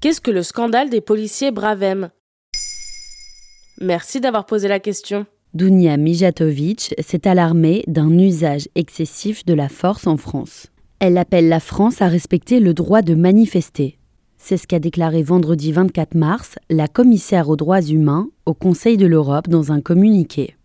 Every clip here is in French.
Qu'est-ce que le scandale des policiers Bravem? Merci d'avoir posé la question. Dunia Mijatovic s'est alarmée d'un usage excessif de la force en France. Elle appelle la France à respecter le droit de manifester. C'est ce qu'a déclaré vendredi 24 mars la commissaire aux droits humains au Conseil de l'Europe dans un communiqué.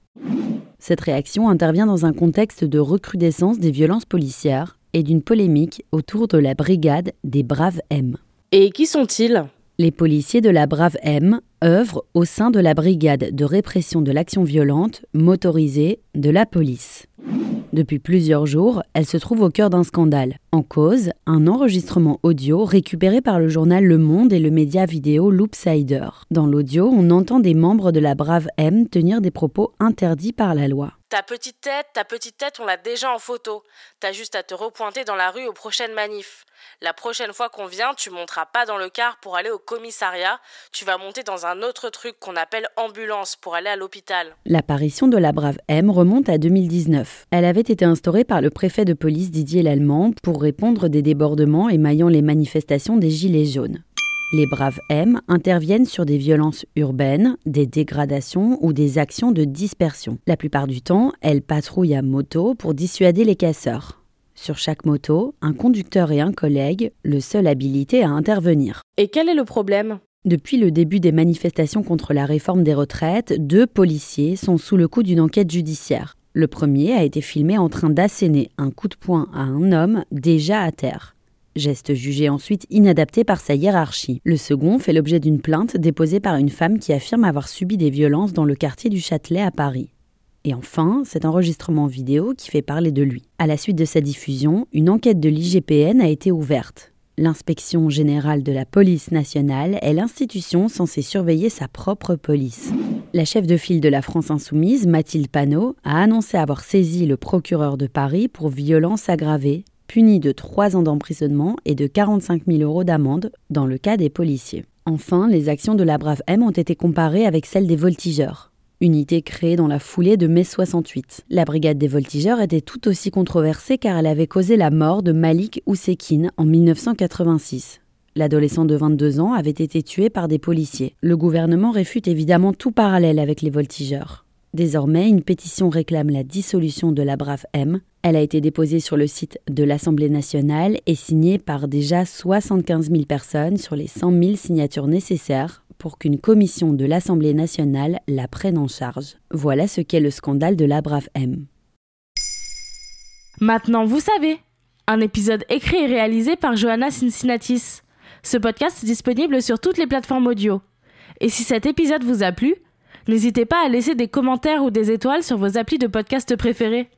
Cette réaction intervient dans un contexte de recrudescence des violences policières et d'une polémique autour de la brigade des Braves M. Et qui sont-ils? Les policiers de la Brave M œuvrent au sein de la brigade de répression de l'action violente motorisée de la police. Depuis plusieurs jours, elle se trouve au cœur d'un scandale. En cause, un enregistrement audio récupéré par le journal Le Monde et le média vidéo Loopsider. Dans l'audio, on entend des membres de la Brave M tenir des propos interdits par la loi. Ta petite tête, ta petite tête, on l'a déjà en photo. T'as juste à te repointer dans la rue aux prochaines manifs. La prochaine fois qu'on vient, tu monteras pas dans le car pour aller au commissariat, tu vas monter dans un autre truc qu'on appelle ambulance pour aller à l'hôpital. L'apparition de la Brave M remonte à 2019. Elle avait été instaurée par le préfet de police Didier Lallemand pour répondre des débordements émaillant les manifestations des Gilets jaunes. Les Braves M interviennent sur des violences urbaines, des dégradations ou des actions de dispersion. La plupart du temps, elles patrouillent à moto pour dissuader les casseurs. Sur chaque moto, un conducteur et un collègue, le seul habilité à intervenir. Et quel est le problème? Depuis le début des manifestations contre la réforme des retraites, deux policiers sont sous le coup d'une enquête judiciaire. Le premier a été filmé en train d'asséner un coup de poing à un homme déjà à terre geste jugé ensuite inadapté par sa hiérarchie. Le second fait l'objet d'une plainte déposée par une femme qui affirme avoir subi des violences dans le quartier du Châtelet à Paris. Et enfin, cet enregistrement vidéo qui fait parler de lui. À la suite de sa diffusion, une enquête de l'IGPN a été ouverte. L'inspection générale de la police nationale est l'institution censée surveiller sa propre police. La chef de file de la France insoumise, Mathilde Panot, a annoncé avoir saisi le procureur de Paris pour violence aggravée puni de 3 ans d'emprisonnement et de 45 000 euros d'amende dans le cas des policiers. Enfin, les actions de la Brave M ont été comparées avec celles des voltigeurs, unité créée dans la foulée de mai 68. La brigade des voltigeurs était tout aussi controversée car elle avait causé la mort de Malik Oussekine en 1986. L'adolescent de 22 ans avait été tué par des policiers. Le gouvernement réfute évidemment tout parallèle avec les voltigeurs. Désormais, une pétition réclame la dissolution de la Brave M. Elle a été déposée sur le site de l'Assemblée nationale et signée par déjà 75 000 personnes sur les 100 000 signatures nécessaires pour qu'une commission de l'Assemblée nationale la prenne en charge. Voilà ce qu'est le scandale de la Brave M. Maintenant, vous savez. Un épisode écrit et réalisé par Johanna Cincinnatis. Ce podcast est disponible sur toutes les plateformes audio. Et si cet épisode vous a plu, N'hésitez pas à laisser des commentaires ou des étoiles sur vos applis de podcast préférés.